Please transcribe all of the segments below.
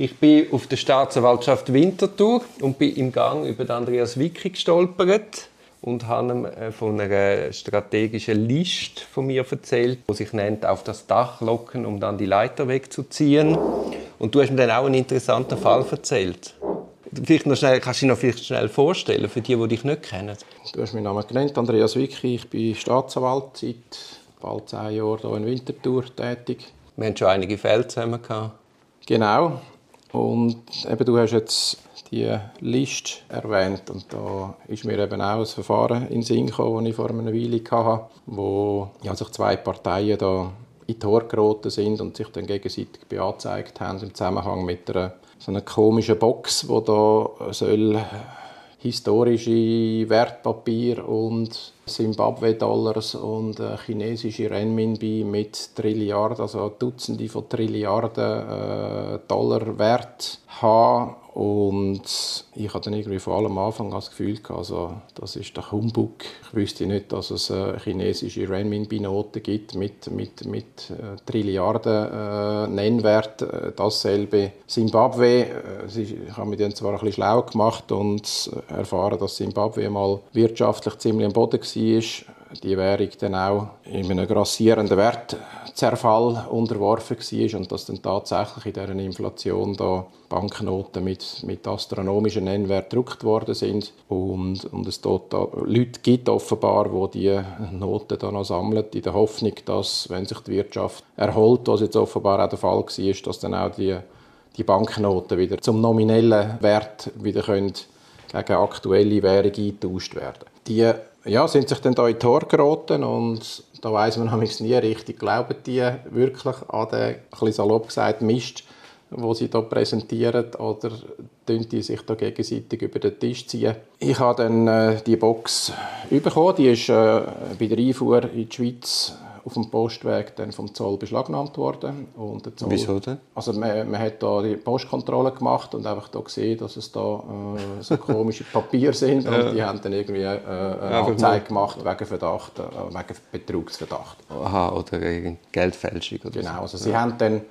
Ich bin auf der Staatsanwaltschaft Winterthur und bin im Gang über Andreas Wicki gestolpert und habe ihm äh, von einer strategischen Liste von mir erzählt, die sich nennt «Auf das Dach locken, um dann die Leiter wegzuziehen». Und du hast mir dann auch einen interessanten Fall erzählt. Vielleicht noch schnell, kannst du dich noch vielleicht schnell vorstellen, für die, die dich nicht kennen? Du hast meinen Namen genannt, Andreas Wicki. Ich bin Staatsanwalt seit bald zehn Jahren hier in Winterthur tätig. Wir haben schon einige Fälle zusammen gehabt. Genau. Und eben, du hast jetzt die Liste erwähnt und da ist mir eben auch ein Verfahren in den Sinn gekommen, das ich vor einer Weile hatte, wo ja, sich zwei Parteien da in die Haare geraten sind und sich dann gegenseitig beanzeigt haben im Zusammenhang mit einer so einer komischen Box, wo da soll historische Wertpapier und Zimbabwe-Dollars und äh, chinesische Renminbi mit Trilliarden, also Dutzende von Trilliarden äh, Dollar Wert haben und ich hatte dann irgendwie vor allem am Anfang das Gefühl, also, das ist der Humbug. Ich wüsste nicht, dass es äh, chinesische Renminbi-Noten gibt mit, mit, mit äh, Trilliarden äh, Nennwert. Äh, dasselbe Zimbabwe. Äh, ich habe mich dann zwar ein bisschen schlau gemacht und erfahren, dass Zimbabwe mal wirtschaftlich ziemlich am Boden war die Währung dann auch in einem grassierenden Wertzerfall unterworfen war und dass dann tatsächlich in dieser Inflation da Banknoten mit, mit astronomischen Nennwerten gedruckt worden sind und, und es dort Leute gibt offenbar, die diese Noten dann noch sammeln, in der Hoffnung, dass, wenn sich die Wirtschaft erholt, was jetzt offenbar auch der Fall war, dass dann auch die, die Banknoten wieder zum nominellen Wert wieder können gegen aktuelle Währung eingetauscht werden. Die ja, sind sich dann da in Tor geraten und da weiß man nämlich nie richtig, glauben die wirklich an den, ein salopp gesagt, Mist, wo sie da präsentieren oder tun die sich da gegenseitig über den Tisch ziehen. Ich habe dann äh, die Box bekommen, die ist äh, bei der Einfuhr in die Schweiz auf dem Postweg dann vom Zoll beschlagnahmt worden. Und der Zoll, Wieso denn? Also man, man hat da die Postkontrolle gemacht und einfach da gesehen, dass es da äh, so komische Papiere sind und die haben dann irgendwie äh, eine Anzeige gemacht wegen Verdacht, äh, wegen Betrugsverdacht. Aha, oder Geldfälschung oder Genau, also sie ja. haben dann,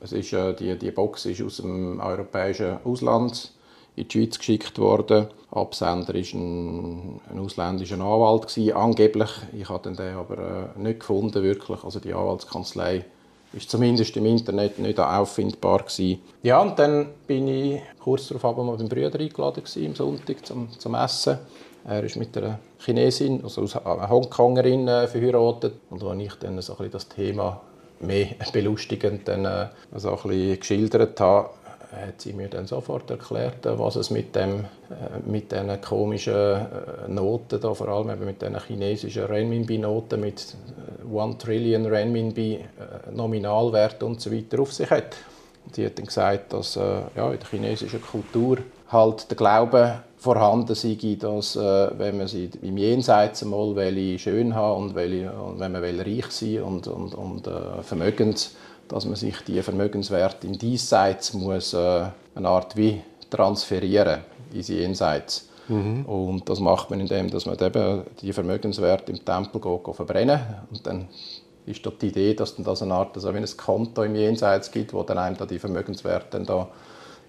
es ist, äh, die, die Box ist aus dem europäischen Ausland in die Schweiz geschickt worden. Absender war ein, ein ausländischer Anwalt. Gewesen, angeblich. Ich habe den aber äh, nicht gefunden, wirklich. Also die Anwaltskanzlei ist zumindest im Internet nicht auffindbar gewesen. Ja, und dann bin ich kurz darauf mal beim Brüder eingeladen gewesen, am Sonntag zum, zum Essen. Er ist mit einer Chinesin, also einer Hongkongerin, äh, verheiratet. Und als ich dann so ein das Thema mehr belustigend dann, äh, so ein geschildert habe, hat sie mir dann sofort erklärt, was es mit dem äh, mit diesen komischen äh, Noten da, vor allem mit diesen chinesischen Renminbi-Noten mit 1 äh, Trillion Renminbi Nominalwert und so weiter auf sich hat. Sie hat dann gesagt, dass ja, in der chinesischen Kultur halt der Glaube vorhanden sei, dass wenn man sie im Jenseits einmal schön haben und, und wenn man reich sein und, und, und äh, vermögend dass man sich die Vermögenswerte im Diesseits muss äh, eine Art wie transferieren ins Jenseits. Mhm. Und das macht man, indem dass man eben die Vermögenswerte im Tempel geht, verbrennen und dann ist dort die Idee, dass dann das eine Art, also wie ein Konto im Jenseits gibt, wo dann einem da die Vermögenswerte dann da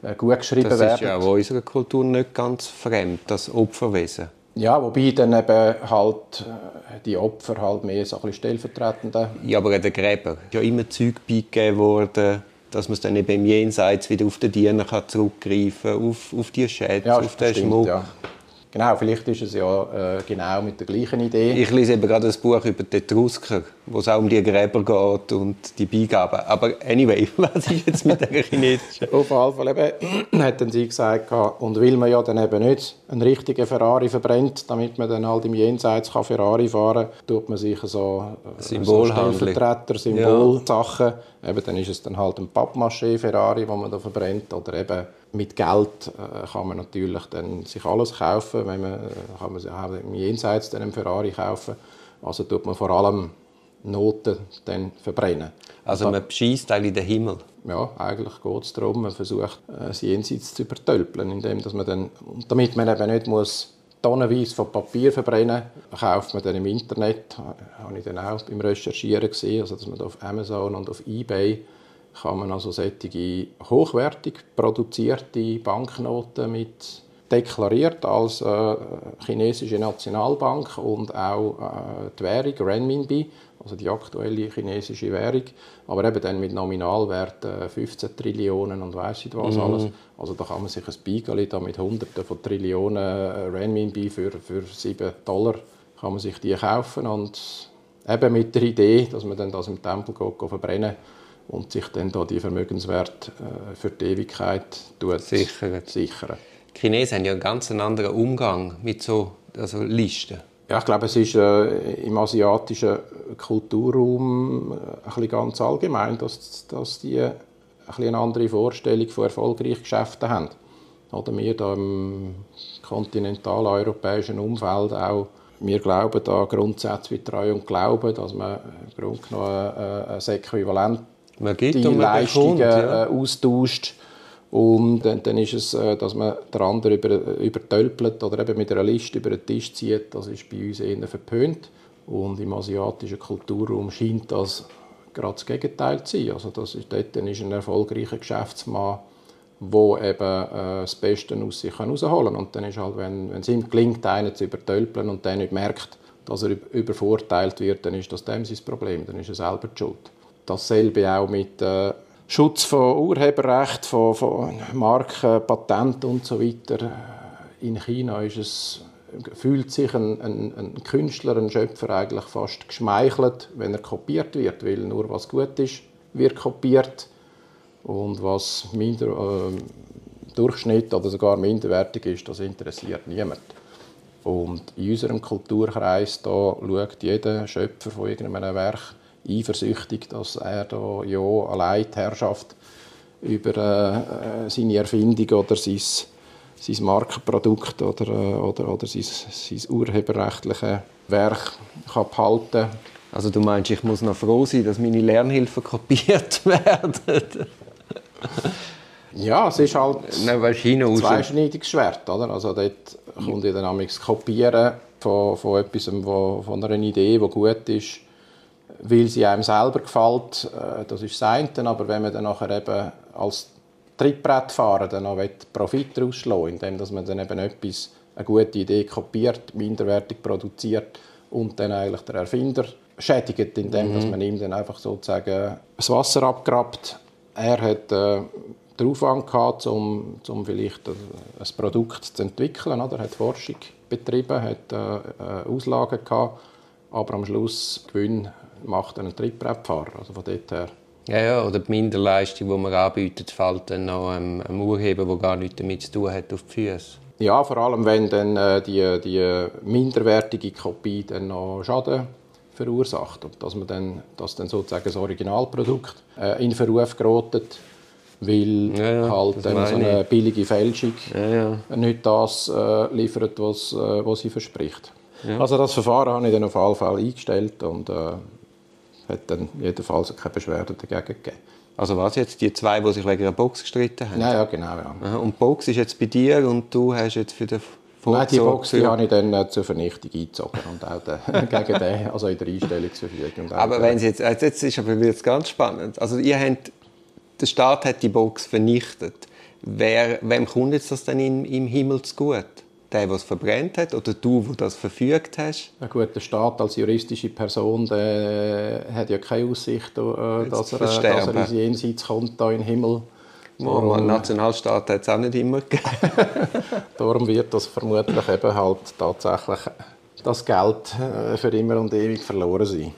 äh, gut geschrieben werden. Das ist ja auch unserer Kultur nicht ganz fremd, das Opferwesen. Ja, wobei dann eben halt äh, die Opfer halt mehr so ein bisschen stellvertretende. Ja, aber der Gräber ist ja immer Zeug beigegeben worden, dass man es dann eben im Jenseits wieder auf den Diener zurückgreifen kann, auf, auf die Schätze, ja, auf den stimmt, Schmuck. Ja. Genau, vielleicht ist es ja äh, genau mit der gleichen Idee. Ich lese eben gerade ein Buch über die Etrusker, wo es auch um die Gräber geht und die Beigaben. Aber anyway, was ist jetzt mit der chinesischen? Auf jeden Fall eben, hat dann sie gesagt, und will man ja dann eben nicht einen richtigen Ferrari verbrennt, damit man dann halt im Jenseits kann Ferrari fahren kann, tut man sich so, äh, Symbol so Stellvertreter, Symbolsachen. Ja. Eben, dann ist es dann halt ein Pappmaché-Ferrari, den man da verbrennt, oder eben mit Geld äh, kann man natürlich dann sich alles kaufen, wenn man, äh, kann man sich auch im Jenseits dann einen Ferrari kaufen. Also tut man vor allem Noten dann verbrennen. Also man beschießt eigentlich den Himmel? Ja, eigentlich geht es darum, man versucht, äh, das Jenseits zu übertölpeln, indem dass man dann, damit man eben nicht muss tonnenweise von Papier verbrennen kauft man dann im Internet, habe ich dann auch beim Recherchieren gesehen, also dass man auf Amazon und auf Ebay kann man also solche hochwertig produzierte Banknoten mit deklariert als äh, chinesische Nationalbank und auch äh, die Währung Renminbi, also die aktuelle chinesische Währung, aber eben dann mit Nominalwert äh, 15 Trillionen und weiss ich was mhm. alles. Also da kann man sich ein Beigeli da mit Hunderten von Trillionen äh, Renminbi für, für 7 Dollar kann man sich die kaufen und eben mit der Idee, dass man dann das im Tempel geht, verbrennen und sich dann da die Vermögenswert äh, für die Ewigkeit sichern. sichern. Die Chinesen haben ja einen ganz anderen Umgang mit so also Listen. Ja, ich glaube, es ist äh, im asiatischen Kulturraum äh, ein ganz allgemein, dass, dass die ein eine andere Vorstellung von erfolgreichen Geschäften haben. Oder wir da im kontinentaleuropäischen Umfeld auch, wir glauben da Grundsätze wie Treu und Glauben, dass man im Grunde genommen äh, ein Äquivalent die Leistungen ja. Äh, austauscht und dann, dann ist es, äh, dass man den anderen über, übertölpelt oder eben mit einer Liste über den Tisch zieht. Das ist bei uns eher verpönt. Und im asiatischen Kulturraum scheint das gerade das Gegenteil zu sein. Also das ist, dort ist ein erfolgreicher Geschäftsmann, der eben äh, das Beste aus sich herausholen kann. Und dann ist halt, wenn, wenn es ihm gelingt, einen zu übertölpeln und der nicht merkt, dass er übervorteilt wird, dann ist das dem sein Problem, dann ist er selber die Schuld. Dasselbe auch mit äh, Schutz von Urheberrecht, von, von Marken, Patenten und so weiter. In China ist es, fühlt sich ein, ein, ein, Künstler, ein Schöpfer eigentlich fast geschmeichelt, wenn er kopiert wird, weil nur was gut ist, wird kopiert und was minder, äh, Durchschnitt oder sogar minderwertig ist, das interessiert niemand. Und in unserem Kulturkreis da schaut jeder Schöpfer von irgendeinem Werk eifersüchtig, dass er da ja allein die Herrschaft über äh, seine Erfindung oder sein, sein Markenprodukt oder, äh, oder, oder sein, sein urheberrechtliche Werk kann behalten Also du meinst, ich muss noch froh sein, dass meine Lernhilfen kopiert werden? ja, es ist halt ein zweischneidiges Schwert. Oder? Also dort kommt ja dann Kopieren von, von etwas, wo, von einer Idee, die gut ist, weil sie einem selber gefällt, äh, das ist das eine, aber wenn man dann nachher eben als Trittbrettfahrer dann noch Profit rausschlagen indem dass man dann eben etwas, eine gute Idee kopiert, minderwertig produziert und dann eigentlich der Erfinder schädigt, indem mhm. dass man ihm dann einfach sozusagen das Wasser abgrabt. Er hat äh, den Aufwand gehabt, um, um vielleicht ein Produkt zu entwickeln. Er hat Forschung betrieben, hat äh, äh, Auslagen gehabt, aber am Schluss Gewinn macht einen Trittbrettfahrer. Also von dort her. Ja, ja, oder die Minderleistung, die man anbietet, fällt dann noch einem, einem Urheber, der gar nichts damit zu tun hat, auf die Füße. Ja, vor allem, wenn dann äh, die, die minderwertige Kopie dann noch Schaden verursacht und dass man dann, dass dann sozusagen das Originalprodukt äh, in Verruf gerät, weil ja, ja, halt so eine billige Fälschung ja, nicht das äh, liefert, was, äh, was sie verspricht. Also das Verfahren habe ich dann auf jeden Fall eingestellt und äh, hat dann jedenfalls keine Beschwerde dagegen gegeben. Also was jetzt, die zwei, die sich wegen einer Box gestritten haben? Ja, ja genau. Ja. Und die Box ist jetzt bei dir und du hast jetzt für den Vorzug Nein, die Box die habe ich dann äh, zur Vernichtung eingezogen und auch den, gegen den, also in der Einstellungsverfügung. Aber wenn Sie jetzt, also jetzt ist aber jetzt ganz spannend. Also ihr habt, der Staat hat die Box vernichtet. Wer, wem kommt jetzt das dann in, im Himmel zu gut? Der, der es verbrennt hat, oder du, der das verfügt hast? Ja gut, der Staat als juristische Person der hat ja keine Aussicht, äh, dass, er, dass er ins Jenseits kommt, da in den Himmel. Darum, ein Nationalstaat hat es auch nicht immer gegeben. Darum wird das vermutlich eben halt tatsächlich das Geld äh, für immer und ewig verloren sein.